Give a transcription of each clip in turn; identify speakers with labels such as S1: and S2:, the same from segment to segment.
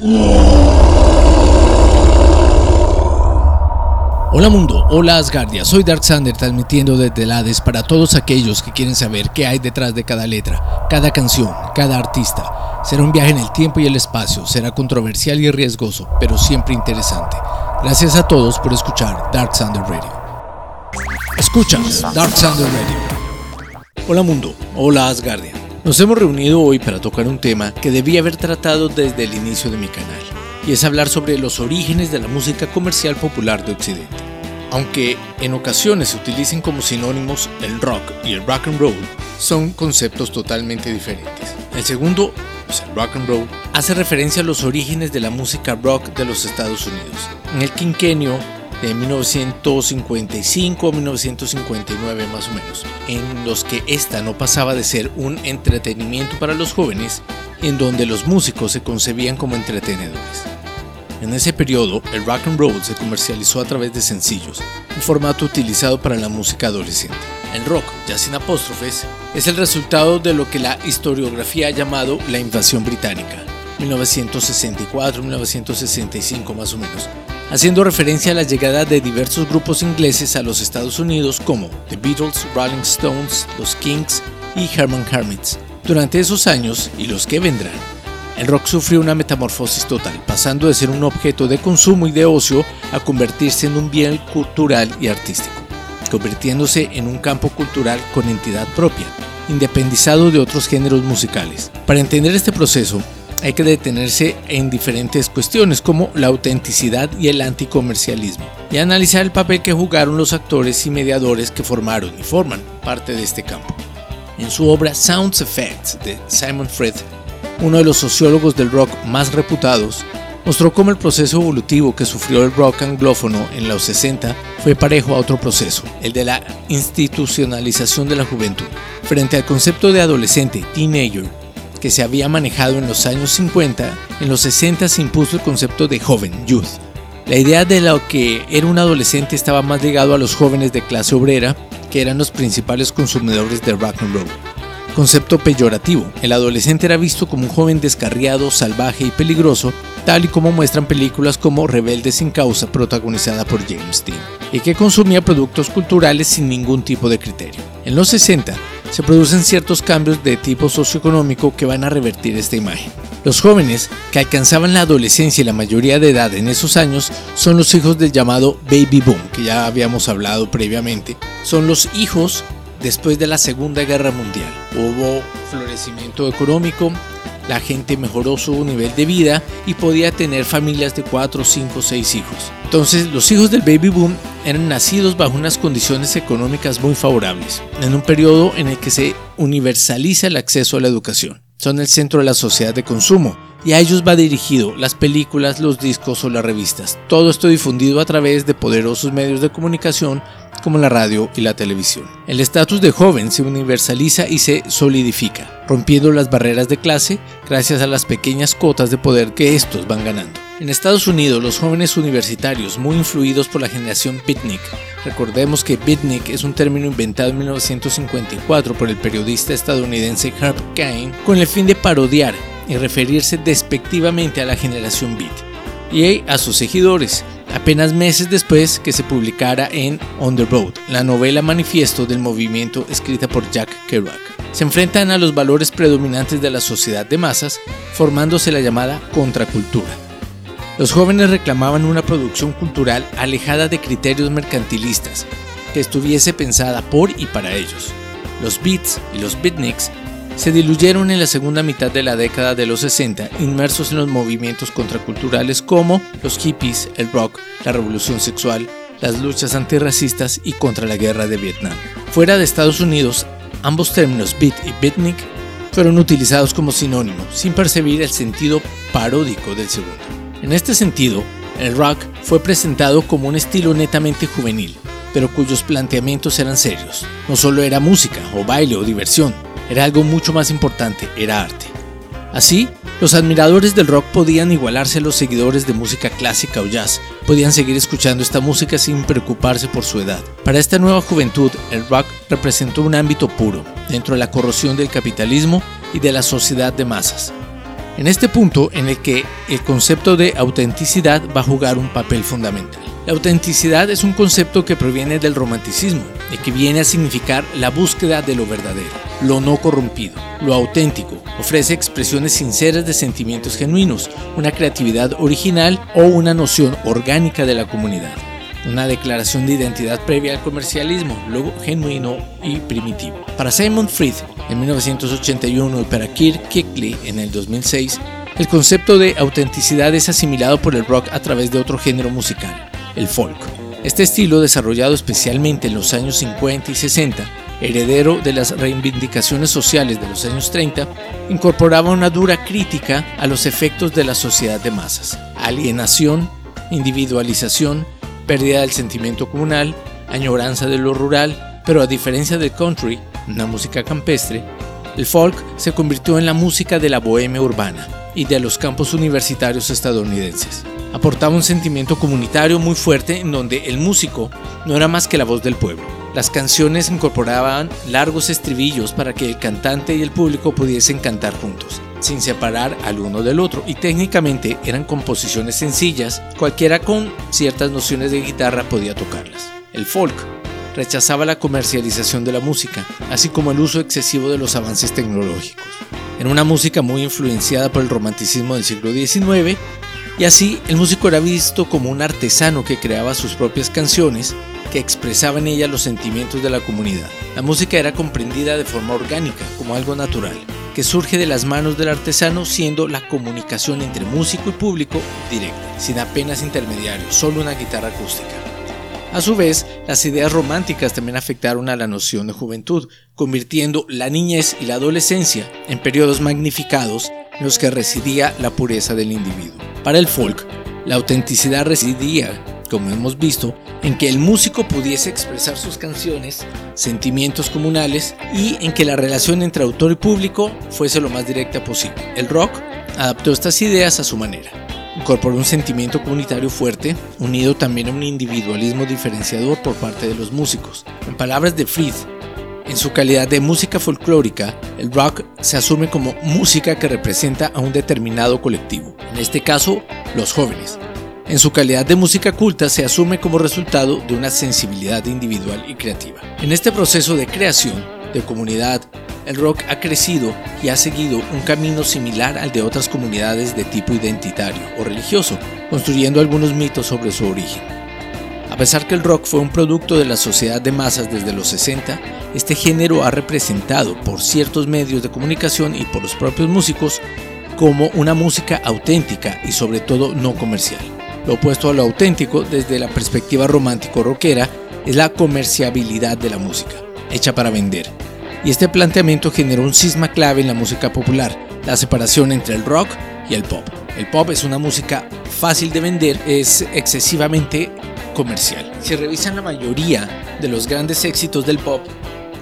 S1: Hola mundo, hola Asgardia, soy Dark Sander transmitiendo desde el Hades para todos aquellos que quieren saber qué hay detrás de cada letra, cada canción, cada artista. Será un viaje en el tiempo y el espacio, será controversial y riesgoso, pero siempre interesante. Gracias a todos por escuchar Dark Sander Radio. Escuchas Dark Sander Radio. Hola mundo, hola Asgardia. Nos hemos reunido hoy para tocar un tema que debí haber tratado desde el inicio de mi canal, y es hablar sobre los orígenes de la música comercial popular de Occidente. Aunque en ocasiones se utilicen como sinónimos el rock y el rock and roll, son conceptos totalmente diferentes. El segundo, pues el rock and roll, hace referencia a los orígenes de la música rock de los Estados Unidos. En el quinquenio de 1955 a 1959 más o menos, en los que esta no pasaba de ser un entretenimiento para los jóvenes, en donde los músicos se concebían como entretenedores. En ese periodo, el rock and roll se comercializó a través de sencillos, un formato utilizado para la música adolescente. El rock, ya sin apóstrofes, es el resultado de lo que la historiografía ha llamado la invasión británica, 1964-1965 más o menos, haciendo referencia a la llegada de diversos grupos ingleses a los Estados Unidos como The Beatles, Rolling Stones, los Kings y Herman Hermits. Durante esos años y los que vendrán, el rock sufrió una metamorfosis total, pasando de ser un objeto de consumo y de ocio a convertirse en un bien cultural y artístico, convirtiéndose en un campo cultural con entidad propia, independizado de otros géneros musicales. Para entender este proceso, hay que detenerse en diferentes cuestiones como la autenticidad y el anticomercialismo, y analizar el papel que jugaron los actores y mediadores que formaron y forman parte de este campo. En su obra Sounds Effects de Simon Fred, uno de los sociólogos del rock más reputados, mostró cómo el proceso evolutivo que sufrió el rock anglófono en los 60 fue parejo a otro proceso, el de la institucionalización de la juventud. Frente al concepto de adolescente, teenager, que se había manejado en los años 50, en los 60 se impuso el concepto de joven, youth. La idea de lo que era un adolescente estaba más ligado a los jóvenes de clase obrera, que eran los principales consumidores de rock and roll. Concepto peyorativo, el adolescente era visto como un joven descarriado, salvaje y peligroso, tal y como muestran películas como Rebelde sin causa protagonizada por James Dean, y que consumía productos culturales sin ningún tipo de criterio. En los 60, se producen ciertos cambios de tipo socioeconómico que van a revertir esta imagen. Los jóvenes que alcanzaban la adolescencia y la mayoría de edad en esos años son los hijos del llamado baby boom, que ya habíamos hablado previamente. Son los hijos después de la Segunda Guerra Mundial. Hubo florecimiento económico, la gente mejoró su nivel de vida y podía tener familias de 4, 5, 6 hijos. Entonces los hijos del baby boom eran nacidos bajo unas condiciones económicas muy favorables, en un periodo en el que se universaliza el acceso a la educación. Son el centro de la sociedad de consumo y a ellos va dirigido las películas, los discos o las revistas. Todo esto difundido a través de poderosos medios de comunicación como la radio y la televisión. El estatus de joven se universaliza y se solidifica, rompiendo las barreras de clase gracias a las pequeñas cotas de poder que estos van ganando. En Estados Unidos, los jóvenes universitarios, muy influidos por la generación beatnik, recordemos que beatnik es un término inventado en 1954 por el periodista estadounidense Herb Cain con el fin de parodiar y referirse despectivamente a la generación beat y a sus seguidores, apenas meses después que se publicara en On the Road, la novela manifiesto del movimiento escrita por Jack Kerouac. Se enfrentan a los valores predominantes de la sociedad de masas, formándose la llamada contracultura. Los jóvenes reclamaban una producción cultural alejada de criterios mercantilistas, que estuviese pensada por y para ellos. Los beats y los beatniks se diluyeron en la segunda mitad de la década de los 60, inmersos en los movimientos contraculturales como los hippies, el rock, la revolución sexual, las luchas antirracistas y contra la guerra de Vietnam. Fuera de Estados Unidos, ambos términos beat y beatnik fueron utilizados como sinónimo, sin percibir el sentido paródico del segundo. En este sentido, el rock fue presentado como un estilo netamente juvenil, pero cuyos planteamientos eran serios. No solo era música o baile o diversión, era algo mucho más importante, era arte. Así, los admiradores del rock podían igualarse a los seguidores de música clásica o jazz, podían seguir escuchando esta música sin preocuparse por su edad. Para esta nueva juventud, el rock representó un ámbito puro, dentro de la corrosión del capitalismo y de la sociedad de masas. En este punto en el que el concepto de autenticidad va a jugar un papel fundamental. La autenticidad es un concepto que proviene del romanticismo y que viene a significar la búsqueda de lo verdadero, lo no corrompido, lo auténtico. Ofrece expresiones sinceras de sentimientos genuinos, una creatividad original o una noción orgánica de la comunidad. Una declaración de identidad previa al comercialismo, luego genuino y primitivo. Para Simon Fried en 1981 y para Kirk Kickley en el 2006, el concepto de autenticidad es asimilado por el rock a través de otro género musical, el folk. Este estilo, desarrollado especialmente en los años 50 y 60, heredero de las reivindicaciones sociales de los años 30, incorporaba una dura crítica a los efectos de la sociedad de masas, alienación, individualización, pérdida del sentimiento comunal, añoranza de lo rural, pero a diferencia del country, una música campestre, el folk se convirtió en la música de la bohemia urbana y de los campos universitarios estadounidenses aportaba un sentimiento comunitario muy fuerte en donde el músico no era más que la voz del pueblo. Las canciones incorporaban largos estribillos para que el cantante y el público pudiesen cantar juntos, sin separar al uno del otro, y técnicamente eran composiciones sencillas, cualquiera con ciertas nociones de guitarra podía tocarlas. El folk rechazaba la comercialización de la música, así como el uso excesivo de los avances tecnológicos. En una música muy influenciada por el romanticismo del siglo XIX, y así el músico era visto como un artesano que creaba sus propias canciones que expresaba en ellas los sentimientos de la comunidad. La música era comprendida de forma orgánica, como algo natural, que surge de las manos del artesano siendo la comunicación entre músico y público directa, sin apenas intermediarios, solo una guitarra acústica. A su vez, las ideas románticas también afectaron a la noción de juventud, convirtiendo la niñez y la adolescencia en periodos magnificados en los que residía la pureza del individuo. Para el folk, la autenticidad residía, como hemos visto, en que el músico pudiese expresar sus canciones, sentimientos comunales y en que la relación entre autor y público fuese lo más directa posible. El rock adaptó estas ideas a su manera. Incorporó un sentimiento comunitario fuerte, unido también a un individualismo diferenciador por parte de los músicos. En palabras de Fried, en su calidad de música folclórica, el rock se asume como música que representa a un determinado colectivo, en este caso, los jóvenes. En su calidad de música culta se asume como resultado de una sensibilidad individual y creativa. En este proceso de creación, de comunidad, el rock ha crecido y ha seguido un camino similar al de otras comunidades de tipo identitario o religioso, construyendo algunos mitos sobre su origen. A pesar que el rock fue un producto de la sociedad de masas desde los 60, este género ha representado por ciertos medios de comunicación y por los propios músicos como una música auténtica y sobre todo no comercial. Lo opuesto a lo auténtico desde la perspectiva romántico-rockera es la comerciabilidad de la música, hecha para vender. Y este planteamiento generó un cisma clave en la música popular, la separación entre el rock y el pop. El pop es una música fácil de vender, es excesivamente comercial. Si revisan la mayoría de los grandes éxitos del pop,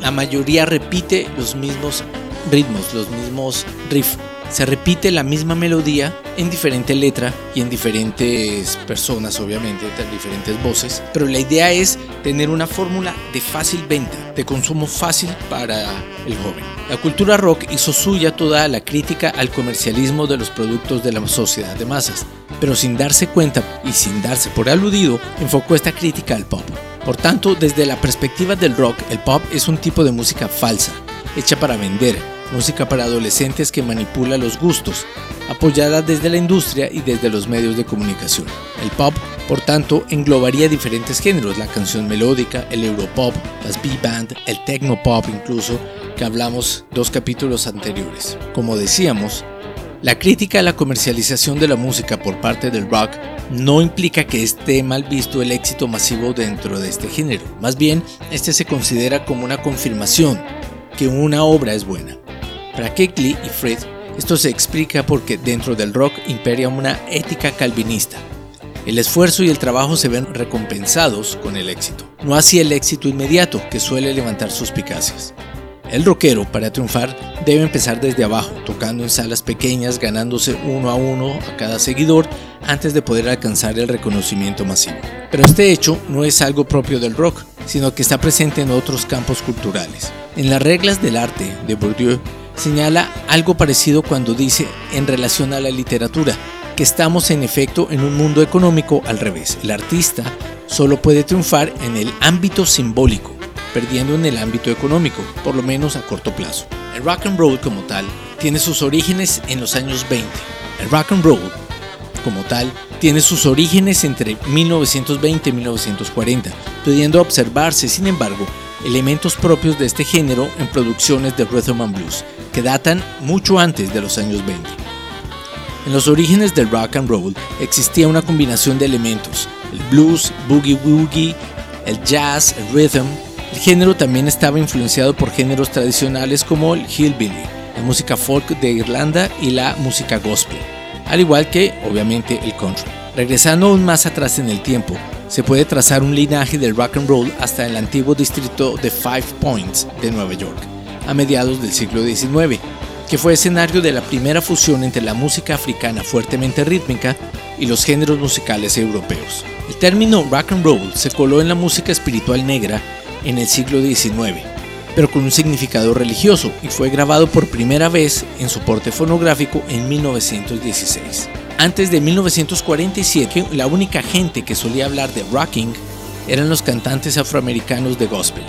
S1: la mayoría repite los mismos ritmos, los mismos riffs. Se repite la misma melodía en diferente letra y en diferentes personas, obviamente, en diferentes voces. Pero la idea es tener una fórmula de fácil venta, de consumo fácil para el joven. La cultura rock hizo suya toda la crítica al comercialismo de los productos de la sociedad de masas pero sin darse cuenta y sin darse por aludido, enfocó esta crítica al pop. Por tanto, desde la perspectiva del rock, el pop es un tipo de música falsa, hecha para vender, música para adolescentes que manipula los gustos, apoyada desde la industria y desde los medios de comunicación. El pop, por tanto, englobaría diferentes géneros, la canción melódica, el europop, las b-band, el techno pop incluso, que hablamos dos capítulos anteriores. Como decíamos, la crítica a la comercialización de la música por parte del rock no implica que esté mal visto el éxito masivo dentro de este género, más bien este se considera como una confirmación que una obra es buena. Para Keckley y Fred, esto se explica porque dentro del rock imperia una ética calvinista. El esfuerzo y el trabajo se ven recompensados con el éxito, no así el éxito inmediato que suele levantar suspicacias. El rockero, para triunfar, debe empezar desde abajo, tocando en salas pequeñas, ganándose uno a uno a cada seguidor antes de poder alcanzar el reconocimiento masivo. Pero este hecho no es algo propio del rock, sino que está presente en otros campos culturales. En las reglas del arte de Bourdieu, señala algo parecido cuando dice en relación a la literatura, que estamos en efecto en un mundo económico al revés. El artista solo puede triunfar en el ámbito simbólico, perdiendo en el ámbito económico, por lo menos a corto plazo. El rock and roll como tal tiene sus orígenes en los años 20. El rock and roll como tal tiene sus orígenes entre 1920 y 1940, pudiendo observarse, sin embargo, elementos propios de este género en producciones de rhythm and blues, que datan mucho antes de los años 20. En los orígenes del rock and roll existía una combinación de elementos, el blues, boogie woogie, el jazz, el rhythm. El género también estaba influenciado por géneros tradicionales como el hillbilly, la música folk de Irlanda y la música gospel, al igual que, obviamente, el country. Regresando aún más atrás en el tiempo, se puede trazar un linaje del rock and roll hasta el antiguo distrito de Five Points de Nueva York, a mediados del siglo XIX, que fue escenario de la primera fusión entre la música africana fuertemente rítmica y los géneros musicales europeos. El término rock and roll se coló en la música espiritual negra en el siglo XIX, pero con un significado religioso y fue grabado por primera vez en soporte fonográfico en 1916. Antes de 1947, la única gente que solía hablar de rocking eran los cantantes afroamericanos de gospel.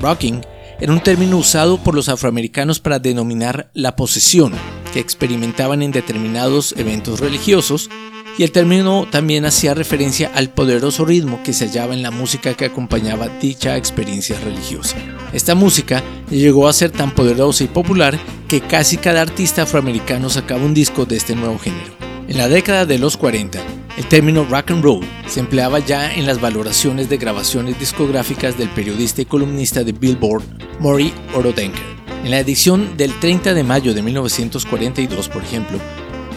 S1: Rocking era un término usado por los afroamericanos para denominar la posesión que experimentaban en determinados eventos religiosos y el término también hacía referencia al poderoso ritmo que se hallaba en la música que acompañaba dicha experiencia religiosa. Esta música llegó a ser tan poderosa y popular que casi cada artista afroamericano sacaba un disco de este nuevo género. En la década de los 40, el término rock and roll se empleaba ya en las valoraciones de grabaciones discográficas del periodista y columnista de Billboard, Maury Orodenker. En la edición del 30 de mayo de 1942, por ejemplo,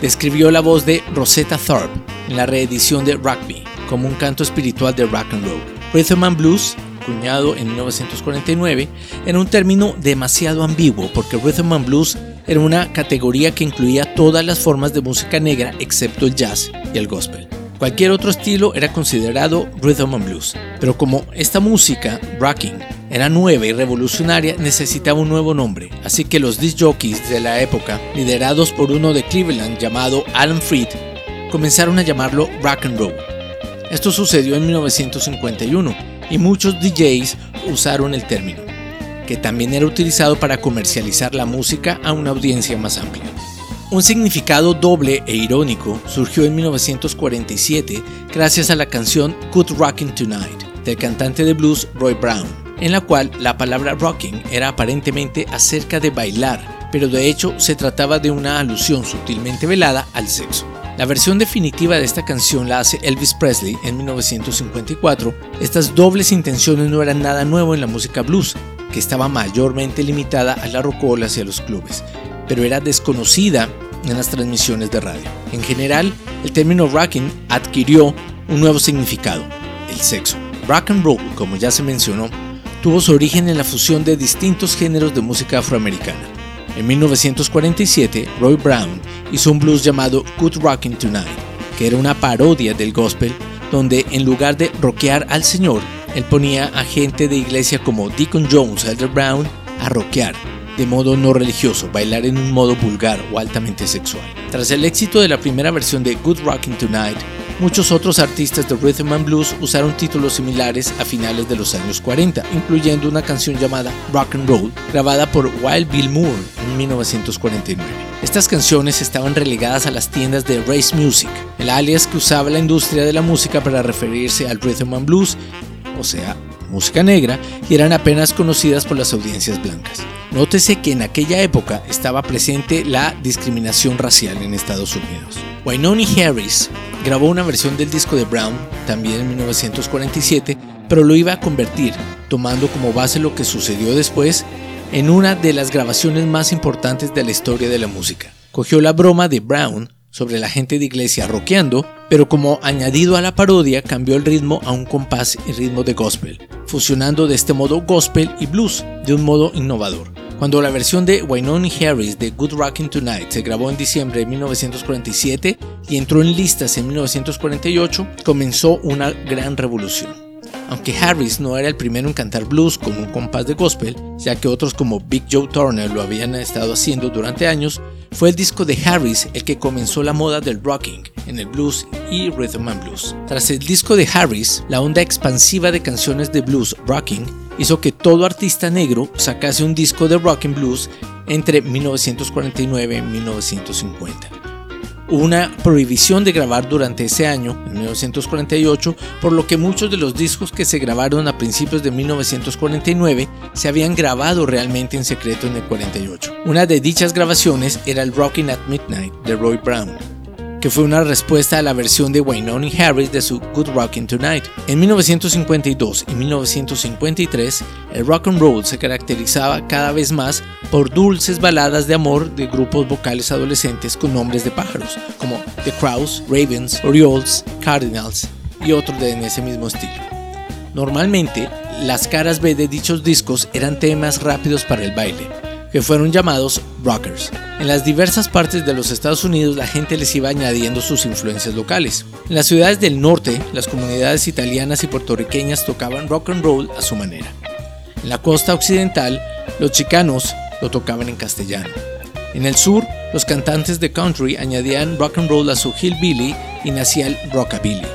S1: describió la voz de Rosetta Tharpe en la reedición de Rugby como un canto espiritual de rock and roll. Rhythm and Blues, cuñado en 1949, era un término demasiado ambiguo porque Rhythm and Blues era una categoría que incluía todas las formas de música negra excepto el jazz y el gospel. Cualquier otro estilo era considerado rhythm and blues, pero como esta música, rocking, era nueva y revolucionaria, necesitaba un nuevo nombre, así que los disc jockeys de la época, liderados por uno de Cleveland llamado Alan Freed, comenzaron a llamarlo rock and roll. Esto sucedió en 1951 y muchos DJs usaron el término que también era utilizado para comercializar la música a una audiencia más amplia. Un significado doble e irónico surgió en 1947 gracias a la canción Good Rockin' Tonight del cantante de blues Roy Brown, en la cual la palabra rocking era aparentemente acerca de bailar, pero de hecho se trataba de una alusión sutilmente velada al sexo. La versión definitiva de esta canción la hace Elvis Presley en 1954. Estas dobles intenciones no eran nada nuevo en la música blues, que estaba mayormente limitada a la rocolas y a los clubes, pero era desconocida en las transmisiones de radio. En general, el término rocking adquirió un nuevo significado, el sexo. Rock and roll, como ya se mencionó, tuvo su origen en la fusión de distintos géneros de música afroamericana. En 1947, Roy Brown hizo un blues llamado Good Rockin' Tonight, que era una parodia del gospel, donde en lugar de rockear al Señor, él ponía a gente de iglesia como Deacon Jones, Elder Brown, a rockear, de modo no religioso, bailar en un modo vulgar o altamente sexual. Tras el éxito de la primera versión de Good Rockin' Tonight, muchos otros artistas de rhythm and blues usaron títulos similares a finales de los años 40, incluyendo una canción llamada Rock and Roll, grabada por Wild Bill Moore en 1949. Estas canciones estaban relegadas a las tiendas de Race Music, el alias que usaba la industria de la música para referirse al rhythm and blues o sea, música negra, y eran apenas conocidas por las audiencias blancas. Nótese que en aquella época estaba presente la discriminación racial en Estados Unidos. Wynoni Harris grabó una versión del disco de Brown, también en 1947, pero lo iba a convertir, tomando como base lo que sucedió después, en una de las grabaciones más importantes de la historia de la música. Cogió la broma de Brown sobre la gente de iglesia rockeando, pero como añadido a la parodia cambió el ritmo a un compás y ritmo de gospel, fusionando de este modo gospel y blues de un modo innovador. Cuando la versión de Wynoni Harris de Good Rockin' Tonight se grabó en diciembre de 1947 y entró en listas en 1948, comenzó una gran revolución. Aunque Harris no era el primero en cantar blues con un compás de gospel, ya que otros como Big Joe Turner lo habían estado haciendo durante años, fue el disco de Harris el que comenzó la moda del rocking en el blues y rhythm and blues. Tras el disco de Harris, la onda expansiva de canciones de blues rocking hizo que todo artista negro sacase un disco de rock blues entre 1949 y 1950. Una prohibición de grabar durante ese año, en 1948, por lo que muchos de los discos que se grabaron a principios de 1949 se habían grabado realmente en secreto en el 48. Una de dichas grabaciones era el Rockin' at Midnight de Roy Brown que fue una respuesta a la versión de Wynonie Harris de su Good Rockin' Tonight. En 1952 y 1953, el rock and roll se caracterizaba cada vez más por dulces baladas de amor de grupos vocales adolescentes con nombres de pájaros, como The Crows, Ravens, Orioles, Cardinals y otros de en ese mismo estilo. Normalmente, las caras B de dichos discos eran temas rápidos para el baile, que fueron llamados rockers. En las diversas partes de los Estados Unidos la gente les iba añadiendo sus influencias locales. En las ciudades del norte, las comunidades italianas y puertorriqueñas tocaban rock and roll a su manera. En la costa occidental, los chicanos lo tocaban en castellano. En el sur, los cantantes de country añadían rock and roll a su hillbilly y nacía el rockabilly.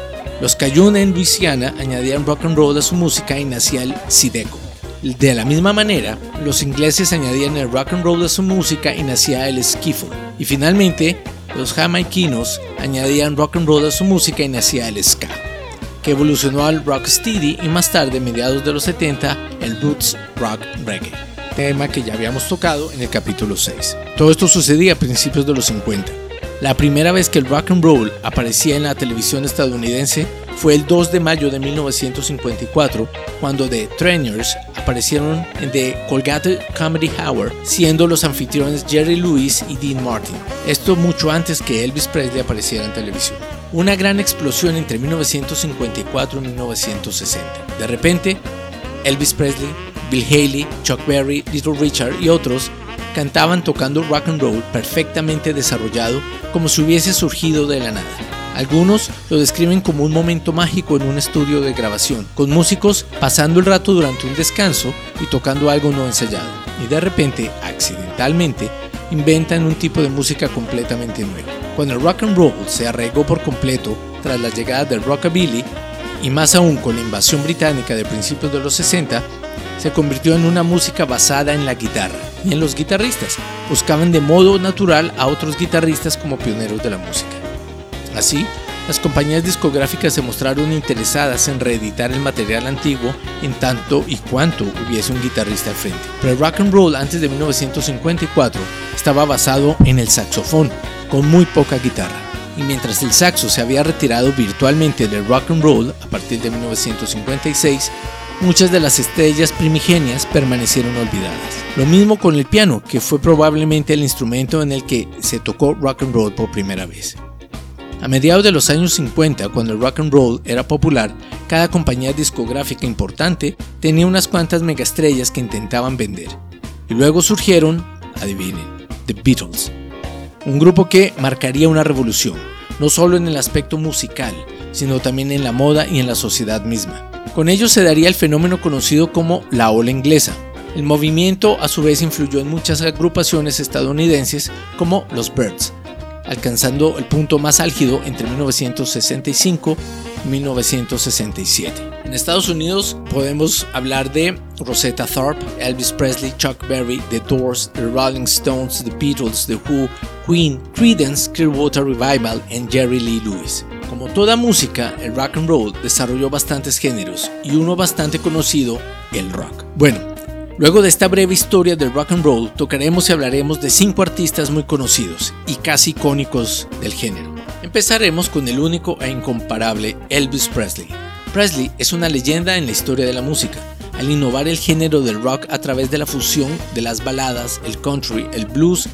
S1: Los Cayuna en Luisiana añadían rock and roll a su música y nacía el sideco. De la misma manera, los ingleses añadían el rock and roll a su música y nacía el skiffle. Y finalmente, los jamaiquinos añadían rock and roll a su música y nacía el ska, que evolucionó al rocksteady y más tarde, mediados de los 70, el roots rock reggae, tema que ya habíamos tocado en el capítulo 6. Todo esto sucedía a principios de los 50. La primera vez que el rock and roll aparecía en la televisión estadounidense fue el 2 de mayo de 1954, cuando The Trainers aparecieron en The Colgate Comedy Hour, siendo los anfitriones Jerry Lewis y Dean Martin. Esto mucho antes que Elvis Presley apareciera en televisión. Una gran explosión entre 1954 y 1960. De repente, Elvis Presley, Bill Haley, Chuck Berry, Little Richard y otros cantaban tocando rock and roll perfectamente desarrollado como si hubiese surgido de la nada. Algunos lo describen como un momento mágico en un estudio de grabación, con músicos pasando el rato durante un descanso y tocando algo no ensayado, y de repente, accidentalmente, inventan un tipo de música completamente nuevo. Cuando el rock and roll se arraigó por completo tras la llegada del rockabilly, y más aún con la invasión británica de principios de los 60, se convirtió en una música basada en la guitarra y en los guitarristas. Buscaban de modo natural a otros guitarristas como pioneros de la música. Así, las compañías discográficas se mostraron interesadas en reeditar el material antiguo en tanto y cuanto hubiese un guitarrista al frente. Pero el rock and roll antes de 1954 estaba basado en el saxofón, con muy poca guitarra. Y mientras el saxo se había retirado virtualmente del rock and roll a partir de 1956, muchas de las estrellas primigenias permanecieron olvidadas. Lo mismo con el piano, que fue probablemente el instrumento en el que se tocó rock and roll por primera vez. A mediados de los años 50, cuando el rock and roll era popular, cada compañía discográfica importante tenía unas cuantas megaestrellas que intentaban vender. Y luego surgieron, adivinen, The Beatles, un grupo que marcaría una revolución, no solo en el aspecto musical, sino también en la moda y en la sociedad misma. Con ello se daría el fenómeno conocido como la ola inglesa. El movimiento a su vez influyó en muchas agrupaciones estadounidenses como los Birds, alcanzando el punto más álgido entre 1965 y 1967. En Estados Unidos podemos hablar de Rosetta Tharpe, Elvis Presley, Chuck Berry, The Doors, The Rolling Stones, The Beatles, The Who, Queen, Creedence, Clearwater Revival y Jerry Lee Lewis. Como toda música, el rock and roll desarrolló bastantes géneros y uno bastante conocido, el rock. Bueno, luego de esta breve historia del rock and roll, tocaremos y hablaremos de cinco artistas muy conocidos y casi icónicos del género. Empezaremos con el único e incomparable Elvis Presley. Presley es una leyenda en la historia de la música, al innovar el género del rock a través de la fusión de las baladas, el country, el blues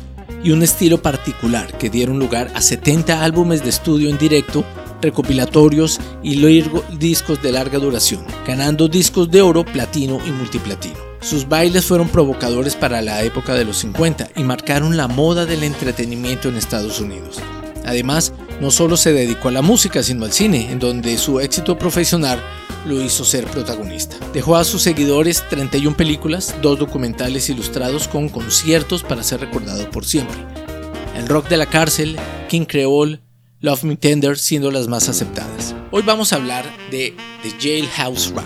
S1: y un estilo particular que dieron lugar a 70 álbumes de estudio en directo recopilatorios y discos de larga duración, ganando discos de oro, platino y multiplatino. Sus bailes fueron provocadores para la época de los 50 y marcaron la moda del entretenimiento en Estados Unidos. Además, no solo se dedicó a la música, sino al cine, en donde su éxito profesional lo hizo ser protagonista. Dejó a sus seguidores 31 películas, dos documentales ilustrados con conciertos para ser recordado por siempre. El rock de la cárcel, King Creole, Love Me Tender siendo las más aceptadas. Hoy vamos a hablar de The Jailhouse Rock.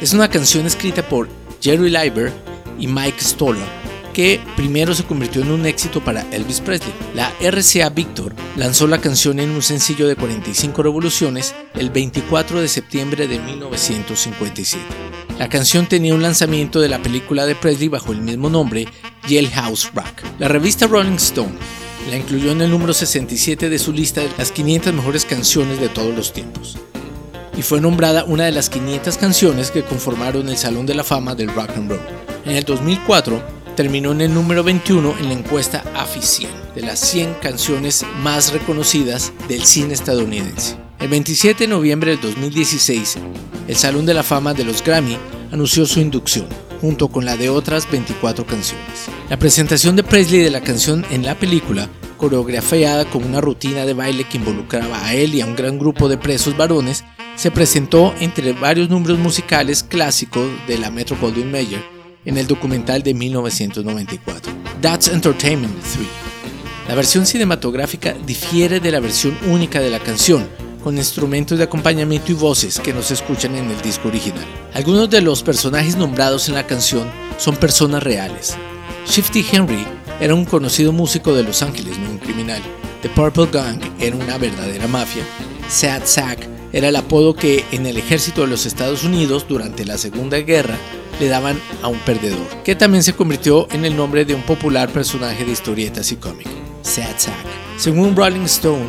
S1: Es una canción escrita por Jerry Leiber y Mike Stoller que primero se convirtió en un éxito para Elvis Presley. La RCA Victor lanzó la canción en un sencillo de 45 revoluciones el 24 de septiembre de 1957. La canción tenía un lanzamiento de la película de Presley bajo el mismo nombre, Jailhouse Rock. La revista Rolling Stone la incluyó en el número 67 de su lista de las 500 mejores canciones de todos los tiempos. Y fue nombrada una de las 500 canciones que conformaron el Salón de la Fama del Rock and Roll. En el 2004, terminó en el número 21 en la encuesta AFI 100 de las 100 canciones más reconocidas del cine estadounidense. El 27 de noviembre del 2016, el Salón de la Fama de los Grammy anunció su inducción, junto con la de otras 24 canciones. La presentación de Presley de la canción en la película, coreografiada con una rutina de baile que involucraba a él y a un gran grupo de presos varones, se presentó entre varios números musicales clásicos de la Metro Goldwyn Mayer en el documental de 1994, That's Entertainment 3. La versión cinematográfica difiere de la versión única de la canción, con instrumentos de acompañamiento y voces que no se escuchan en el disco original. Algunos de los personajes nombrados en la canción son personas reales. Shifty Henry era un conocido músico de Los Ángeles, no un criminal. The Purple Gang era una verdadera mafia. Sad Sack era el apodo que en el ejército de los Estados Unidos durante la Segunda Guerra le daban a un perdedor, que también se convirtió en el nombre de un popular personaje de historietas y cómic, Sad Sack. Según Rolling Stone,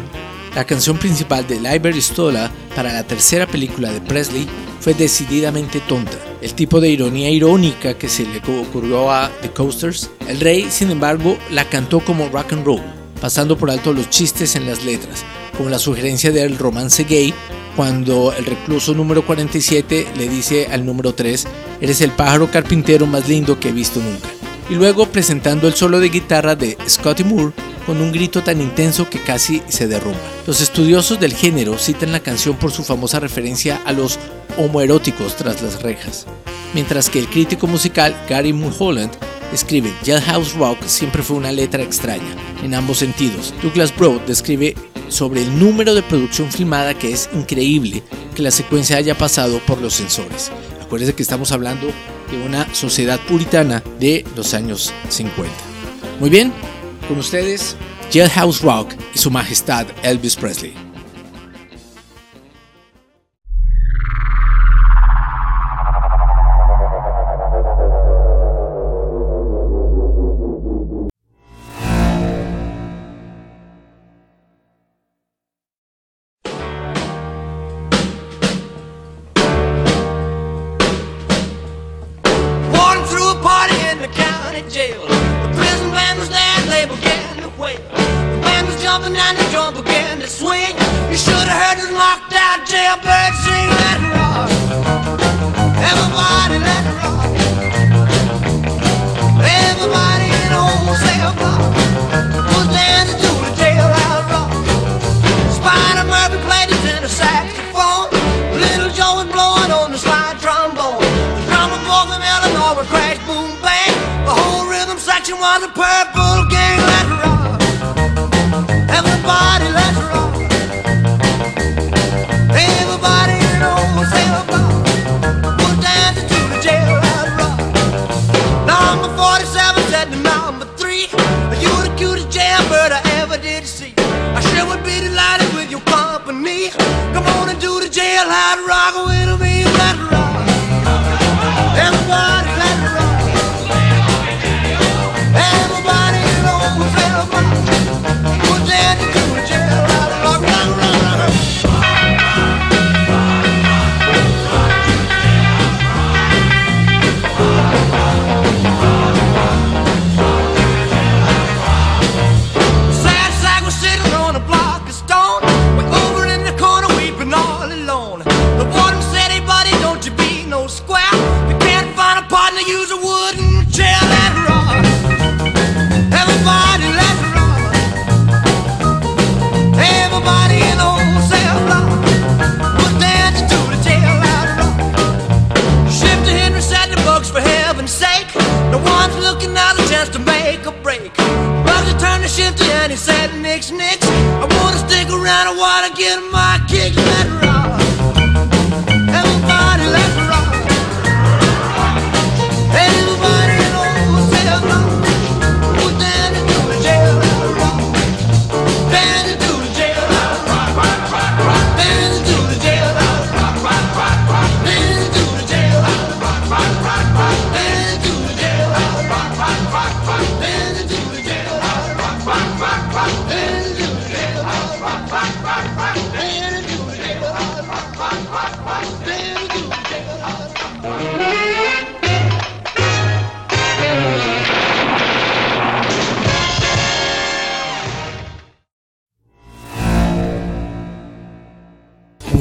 S1: la canción principal de Library Stola para la tercera película de Presley fue decididamente tonta, el tipo de ironía irónica que se le ocurrió a The Coasters. El rey, sin embargo, la cantó como rock and roll, pasando por alto los chistes en las letras, como la sugerencia del romance gay cuando el recluso número 47 le dice al número 3, eres el pájaro carpintero más lindo que he visto nunca. Y luego presentando el solo de guitarra de Scotty Moore con un grito tan intenso que casi se derrumba. Los estudiosos del género citan la canción por su famosa referencia a los homoeróticos tras las rejas, mientras que el crítico musical Gary Mulholland escribe Jailhouse Rock siempre fue una letra extraña, en ambos sentidos. Douglas Broad describe sobre el número de producción filmada que es increíble que la secuencia haya pasado por los sensores. Acuérdense que estamos hablando de una sociedad puritana de los años 50. Muy bien, con ustedes, Jailhouse Rock y su majestad Elvis Presley. county jail. The prison
S2: band was there, they began to wail. The band was jumping and the drum began to swing. You should have heard this locked out jailbird sing. Let it rock. Everybody, let it rock. Everybody in the whole cell block was dancing to the jailhouse rock. Spider Murphy played his inner sack. The purple rock. Everybody let rock. Everybody in old to the rock. Number 47 said to number three. You the cutest jailbird I ever did see. I sure would be delighted with your company. Come on and do the jailhouse rock with me.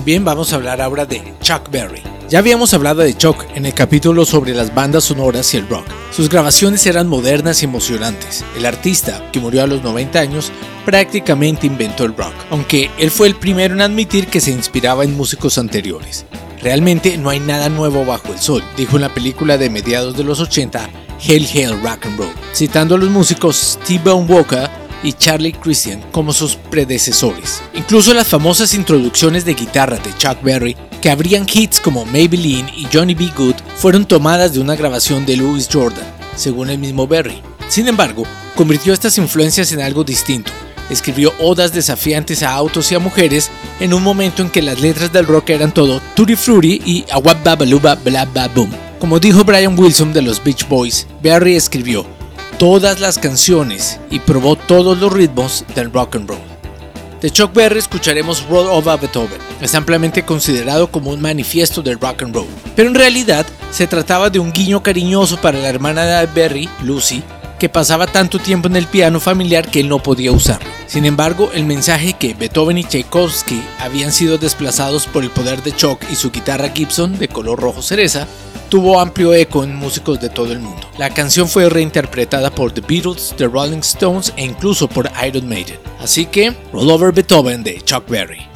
S1: Bien, vamos a hablar ahora de Chuck Berry. Ya habíamos hablado de Chuck en el capítulo sobre las bandas sonoras y el rock. Sus grabaciones eran modernas y emocionantes. El artista, que murió a los 90 años, prácticamente inventó el rock, aunque él fue el primero en admitir que se inspiraba en músicos anteriores. Realmente no hay nada nuevo bajo el sol, dijo en la película de mediados de los 80 Hail Hail Rock and Roll, citando a los músicos Steve Bone Walker y Charlie Christian como sus predecesores. Incluso las famosas introducciones de guitarra de Chuck Berry, que abrían hits como Maybelline y Johnny B. Good, fueron tomadas de una grabación de Louis Jordan, según el mismo Berry. Sin embargo, convirtió estas influencias en algo distinto. Escribió odas desafiantes a autos y a mujeres en un momento en que las letras del rock eran todo Tutti Frutti y Awab Babaluba Bla Boom. Como dijo Brian Wilson de los Beach Boys, Berry escribió todas las canciones y probó todos los ritmos del rock and roll. De Chuck Berry escucharemos Roll Over Beethoven. Es ampliamente considerado como un manifiesto del rock and roll, pero en realidad se trataba de un guiño cariñoso para la hermana de Berry, Lucy, que pasaba tanto tiempo en el piano familiar que él no podía usarlo. Sin embargo, el mensaje que Beethoven y Tchaikovsky habían sido desplazados por el poder de Chuck y su guitarra Gibson de color rojo cereza tuvo amplio eco en músicos de todo el mundo. La canción fue reinterpretada por The Beatles, The Rolling Stones e incluso por Iron Maiden. Así que, Roll Over Beethoven de Chuck Berry.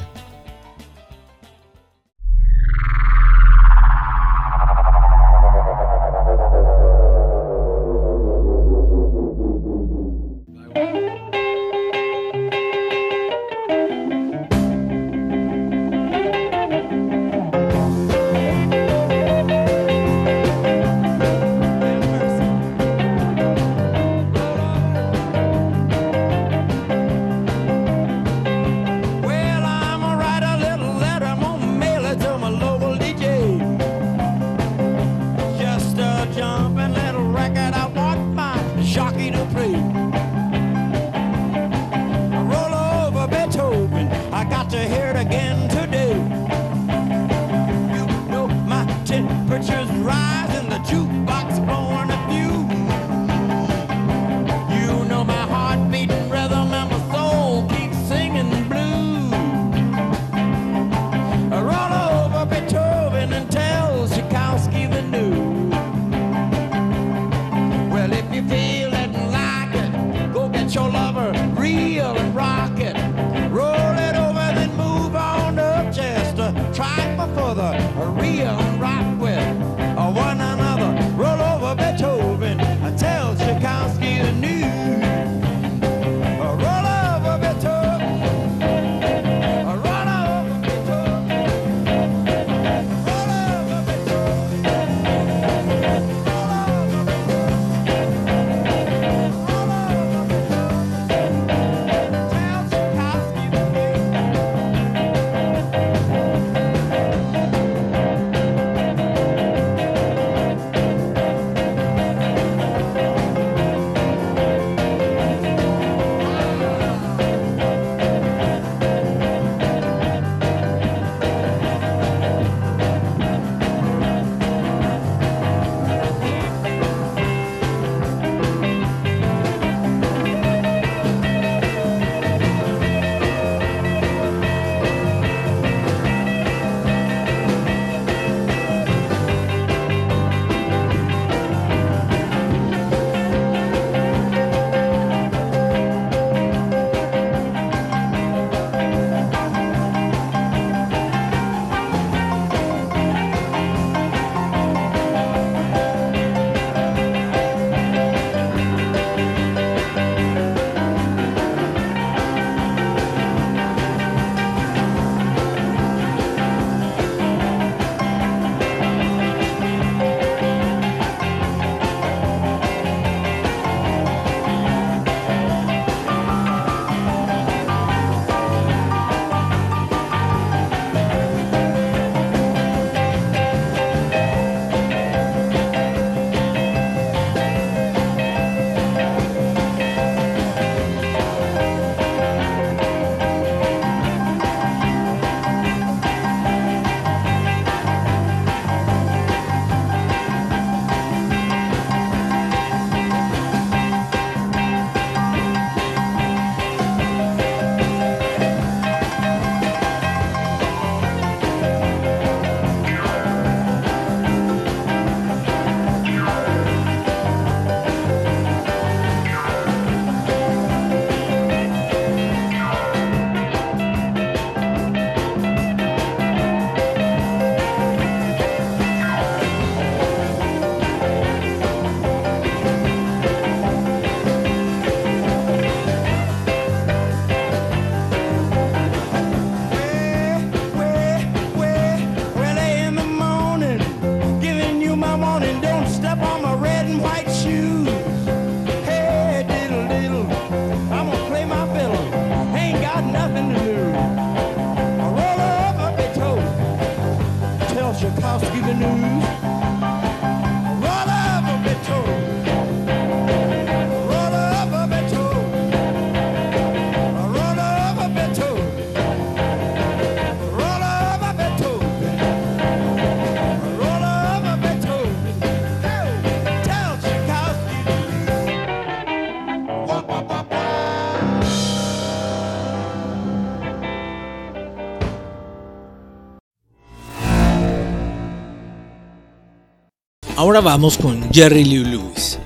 S1: Ahora vamos con Jerry Lee Lewis.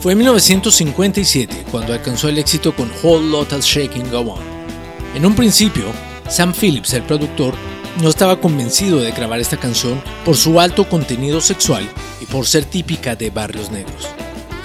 S1: Fue en 1957 cuando alcanzó el éxito con Whole Lotus Shaking Go On. En un principio, Sam Phillips, el productor, no estaba convencido de grabar esta canción por su alto contenido sexual y por ser típica de barrios negros.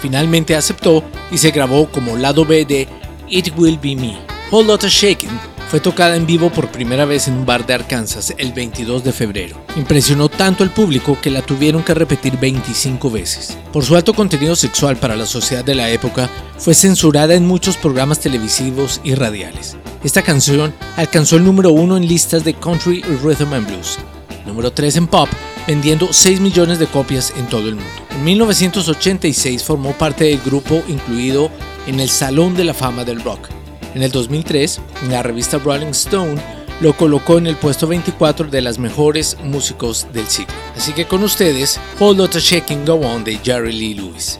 S1: Finalmente aceptó y se grabó como lado B de It Will Be Me. Whole Lotus Shaking fue tocada en vivo por primera vez en un bar de Arkansas el 22 de febrero. Impresionó tanto al público que la tuvieron que repetir 25 veces. Por su alto contenido sexual para la sociedad de la época, fue censurada en muchos programas televisivos y radiales. Esta canción alcanzó el número uno en listas de country rhythm and blues, número 3 en pop, vendiendo 6 millones de copias en todo el mundo. En 1986 formó parte del grupo incluido en el Salón de la Fama del Rock en el 2003, la revista Rolling Stone lo colocó en el puesto 24 de las mejores músicos del siglo. Así que con ustedes, Hold Not a Shaking Go On de Jerry Lee Lewis.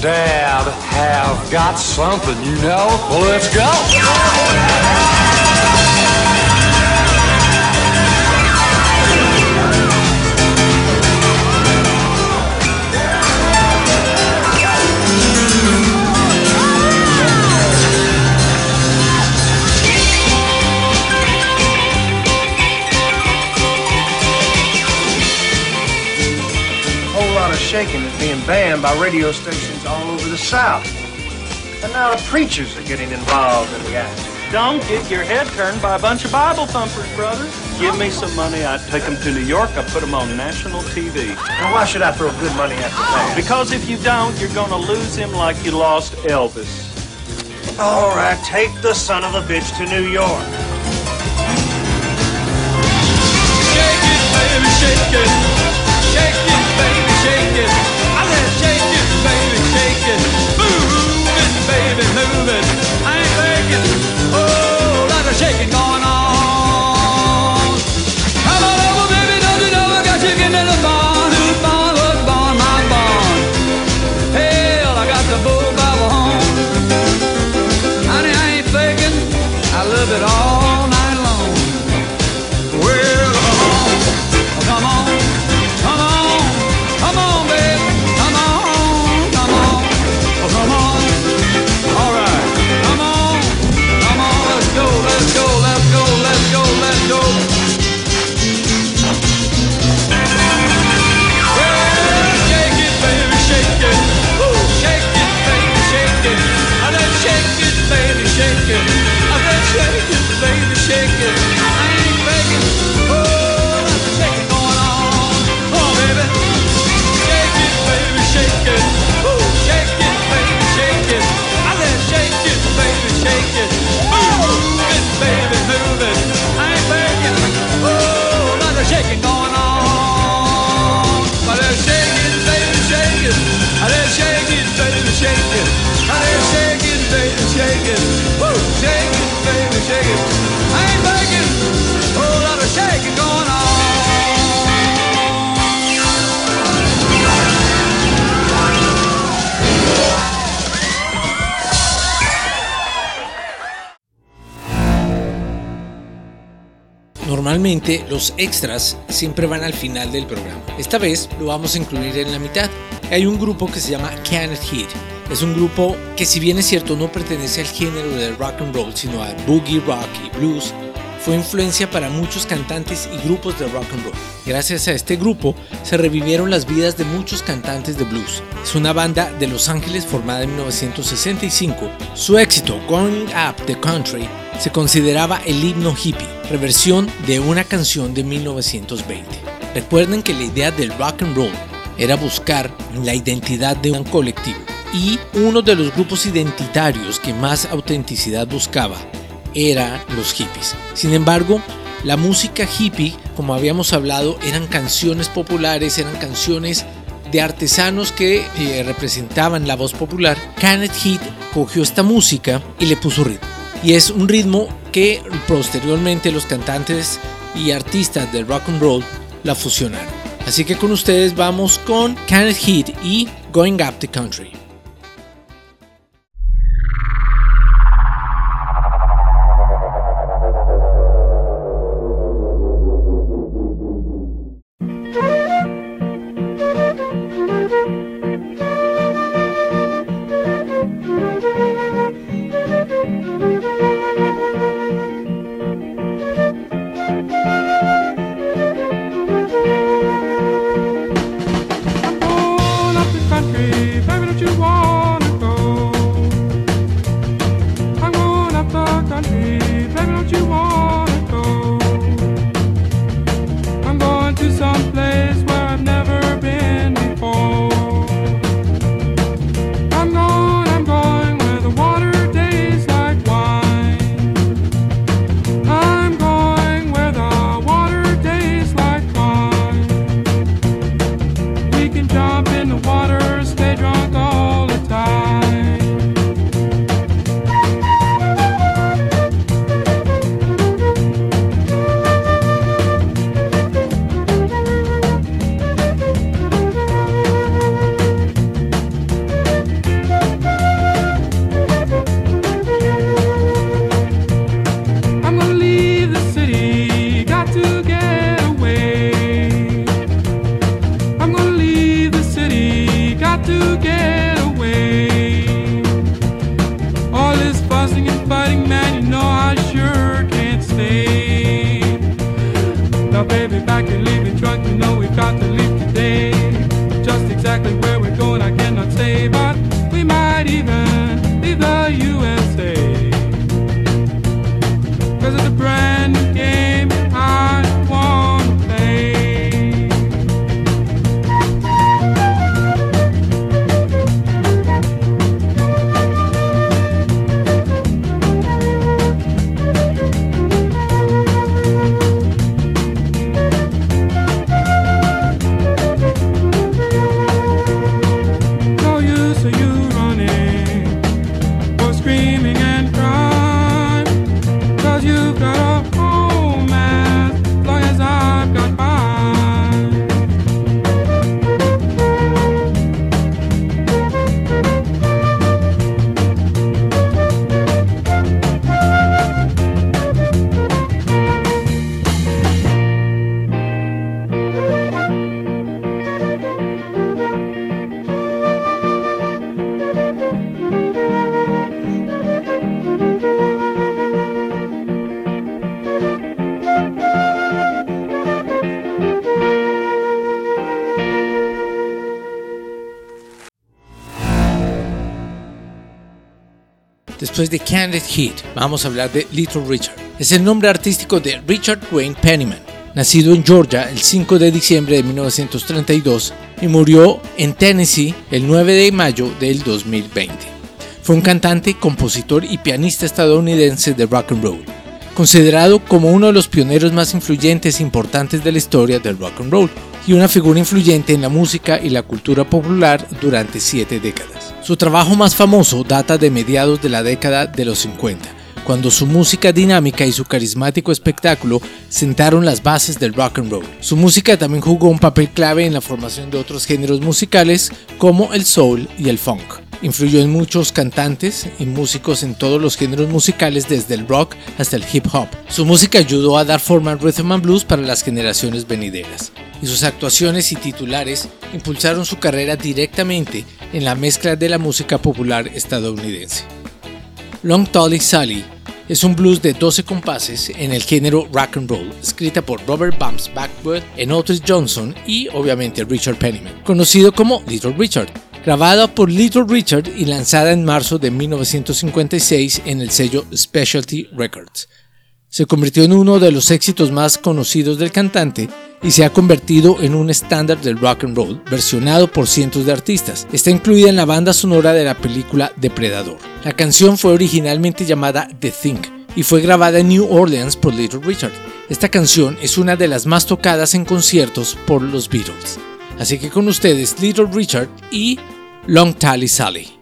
S3: dab have got something, you know. Well, let's go.
S4: Shaking is being banned by radio stations all over the South. And now the preachers are getting involved in the act.
S5: Don't get your head turned by a bunch of Bible thumpers, brother. Give me some money, I'd take them to New York, I'd put them on national TV.
S4: Now, why should I throw good money after bad?
S5: Because if you don't, you're going to lose him like you lost Elvis.
S4: All right, take the son of a bitch to New York.
S6: Shake it, baby, shake it. Shake it, baby shake it.
S1: Normalmente los extras siempre van al final del programa. Esta vez lo vamos a incluir en la mitad. Hay un grupo que se llama Canned Heat. Es un grupo que si bien es cierto no pertenece al género del rock and roll, sino al boogie rock y blues, fue influencia para muchos cantantes y grupos de rock and roll. Gracias a este grupo se revivieron las vidas de muchos cantantes de blues. Es una banda de Los Ángeles formada en 1965. Su éxito, Going Up the Country, se consideraba el himno hippie, reversión de una canción de 1920. Recuerden que la idea del rock and roll era buscar la identidad de un colectivo y uno de los grupos identitarios que más autenticidad buscaba eran los hippies. Sin embargo, la música hippie, como habíamos hablado, eran canciones populares, eran canciones de artesanos que eh, representaban la voz popular. Kenneth Heat cogió esta música y le puso ritmo. Y es un ritmo que posteriormente los cantantes y artistas del rock and roll la fusionaron. Así que con ustedes vamos con Kenneth Heat y Going Up the Country. Después de Candid Heat, vamos a hablar de Little Richard. Es el nombre artístico de Richard Wayne Penniman, nacido en Georgia el 5 de diciembre de 1932 y murió en Tennessee el 9 de mayo del 2020. Fue un cantante, compositor y pianista estadounidense de rock and roll, considerado como uno de los pioneros más influyentes e importantes de la historia del rock and roll y una figura influyente en la música y la cultura popular durante siete décadas. Su trabajo más famoso data de mediados de la década de los 50, cuando su música dinámica y su carismático espectáculo sentaron las bases del rock and roll. Su música también jugó un papel clave en la formación de otros géneros musicales como el soul y el funk. Influyó en muchos cantantes y músicos en todos los géneros musicales desde el rock hasta el hip hop. Su música ayudó a dar forma al rhythm and blues para las generaciones venideras. Y sus actuaciones y titulares impulsaron su carrera directamente en la mezcla de la música popular estadounidense. Long Tolly Sally es un blues de 12 compases en el género rock and roll, escrita por Robert Bumps Backwood, Otis Johnson y obviamente Richard Penniman, conocido como Little Richard. Grabada por Little Richard y lanzada en marzo de 1956 en el sello Specialty Records. Se convirtió en uno de los éxitos más conocidos del cantante y se ha convertido en un estándar del rock and roll, versionado por cientos de artistas. Está incluida en la banda sonora de la película Depredador. La canción fue originalmente llamada The Thing y fue grabada en New Orleans por Little Richard. Esta canción es una de las más tocadas en conciertos por los Beatles. Así que con ustedes Little Richard y Long Tally Sally.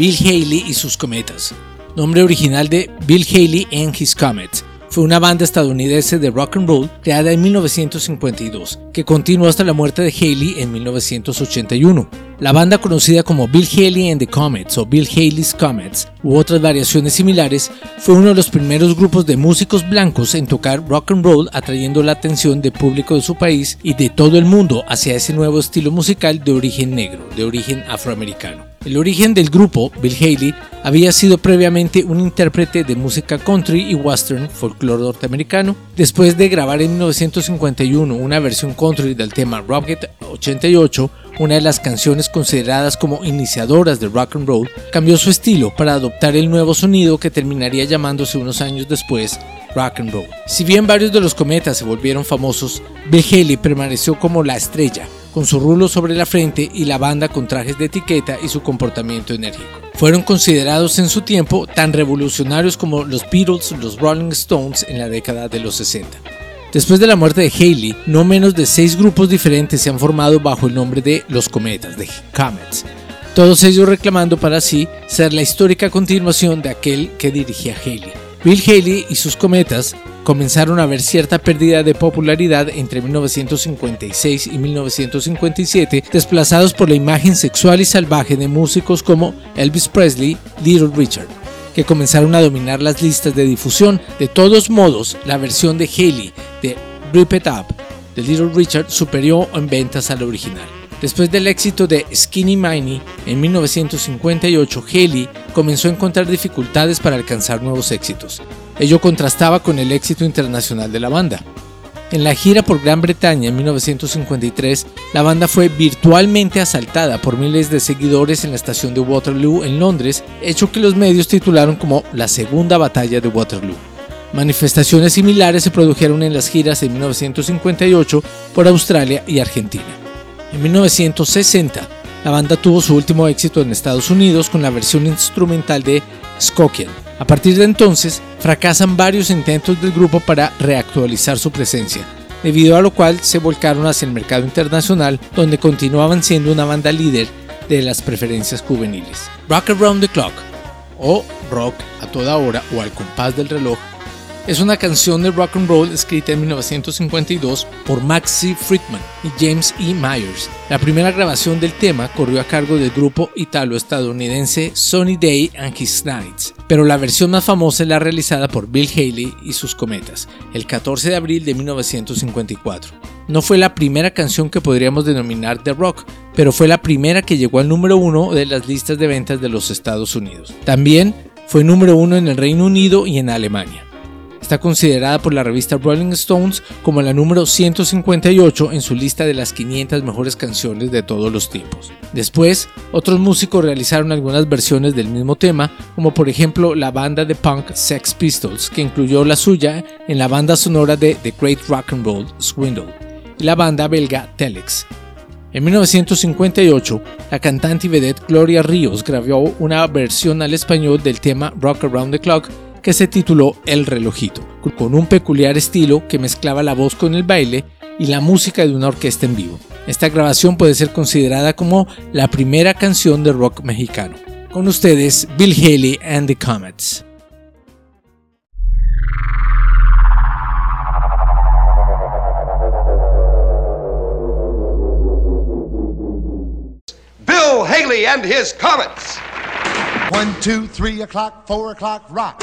S7: Bill
S1: Haley y sus cometas. Nombre original de Bill Haley and His Comets. Fue una banda estadounidense de rock and roll creada en 1952, que continuó hasta la muerte de Haley en 1981. La banda conocida como Bill Haley and the Comets o Bill Haley's Comets u otras variaciones similares fue uno de los primeros grupos de músicos blancos en tocar rock and roll atrayendo la atención del público de su país y de todo el mundo hacia ese nuevo estilo musical de origen negro, de origen afroamericano. El origen del grupo, Bill Haley, había sido previamente un intérprete de música country y western folclore norteamericano. Después de grabar en 1951 una versión country del tema Rocket 88, una de las canciones consideradas como iniciadoras del rock and roll, cambió su estilo para adoptar el nuevo sonido que terminaría llamándose unos años después rock and roll. Si bien varios de los cometas se volvieron famosos, Bill Haley permaneció como la estrella, con su rulo sobre la frente y la banda con trajes de etiqueta y su comportamiento enérgico. Fueron considerados en su tiempo tan revolucionarios como los Beatles, los Rolling Stones en la década de los 60. Después de la muerte de Haley, no menos de seis grupos diferentes se han formado bajo el nombre de Los Cometas, de Comets, todos ellos reclamando para sí ser la histórica continuación de aquel que dirigía Haley. Bill Haley y sus cometas comenzaron a ver cierta pérdida de popularidad entre 1956 y 1957, desplazados por la imagen sexual y salvaje de músicos como Elvis Presley, Little Richard, que comenzaron a dominar las listas de difusión. De todos modos, la versión de Haley de Rip It Up de Little Richard superó en ventas al original. Después del éxito de Skinny Miney en 1958, Haley comenzó a encontrar dificultades para alcanzar nuevos éxitos. Ello contrastaba con el éxito internacional de la banda. En la gira por Gran Bretaña en 1953, la banda fue virtualmente asaltada por miles de seguidores en la estación de Waterloo en Londres, hecho que los medios titularon como la Segunda Batalla de Waterloo. Manifestaciones similares se produjeron en las giras en 1958 por Australia y Argentina. En 1960, la banda tuvo su último éxito en Estados Unidos con la versión instrumental de Skokian. A partir de entonces, fracasan varios intentos del grupo para reactualizar su presencia, debido a lo cual se volcaron hacia el mercado internacional, donde continuaban siendo una banda líder de las preferencias juveniles. Rock Around the Clock, o Rock a toda hora o al compás del reloj, es una canción de rock and roll escrita en 1952 por Maxie Friedman y James E. Myers. La primera grabación del tema corrió a cargo del grupo italo-estadounidense Sunny Day and His Nights, pero la versión más famosa es la realizada por Bill Haley y sus cometas, el 14 de abril de 1954. No fue la primera canción que podríamos denominar de rock, pero fue la primera que llegó al número uno de las listas de ventas de los Estados Unidos. También fue número uno en el Reino Unido y en Alemania. Está considerada por la revista Rolling Stones como la número 158 en su lista de las 500 mejores canciones de todos los tiempos. Después, otros músicos realizaron algunas versiones del mismo tema, como por ejemplo la banda de punk Sex Pistols, que incluyó la suya en la banda sonora de The Great Rock and Roll Swindle, y la banda belga Telex. En 1958, la cantante y vedette Gloria Ríos grabó una versión al español del tema Rock Around the Clock que se tituló El relojito, con un peculiar estilo que mezclaba la voz con el baile y la música de una orquesta en vivo. Esta grabación puede ser considerada como la primera canción de rock mexicano. Con ustedes, Bill Haley and the Comets.
S8: Bill Haley and his Comets.
S9: One, two, three o'clock, four o'clock, rock.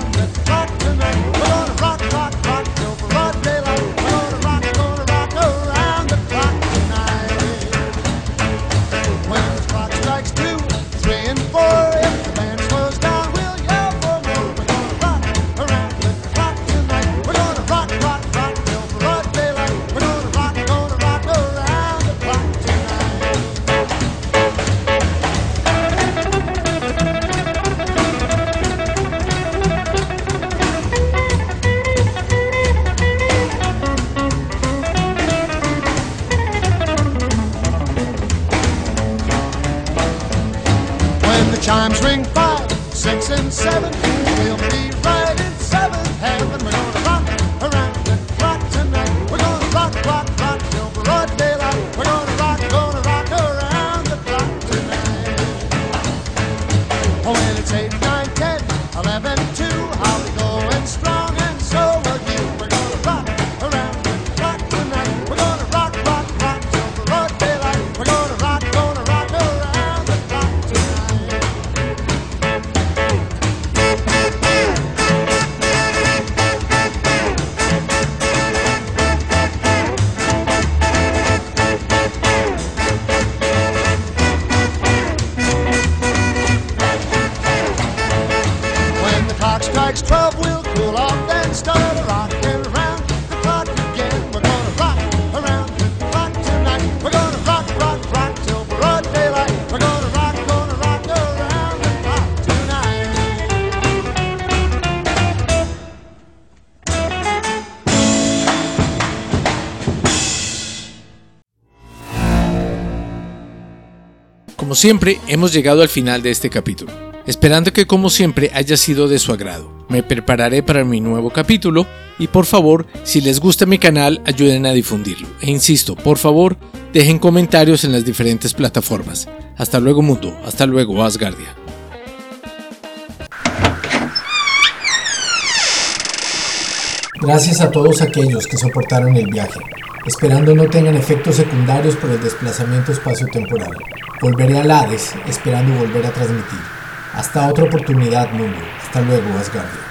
S9: and seven, we'll be
S1: siempre, hemos llegado al final de este capítulo. esperando que como siempre haya sido de su agrado. Me prepararé para mi nuevo capítulo y por favor, si les gusta mi canal, ayuden a difundirlo. E insisto, por favor, dejen comentarios en las diferentes plataformas. Hasta luego mundo, hasta luego Asgardia.
S10: Gracias a todos aquellos que soportaron el viaje, esperando no tengan efectos secundarios por el desplazamiento espacio-temporal. Volveré al Hades, esperando volver a transmitir. Hasta otra oportunidad, mundo. Hasta luego, Asgardia.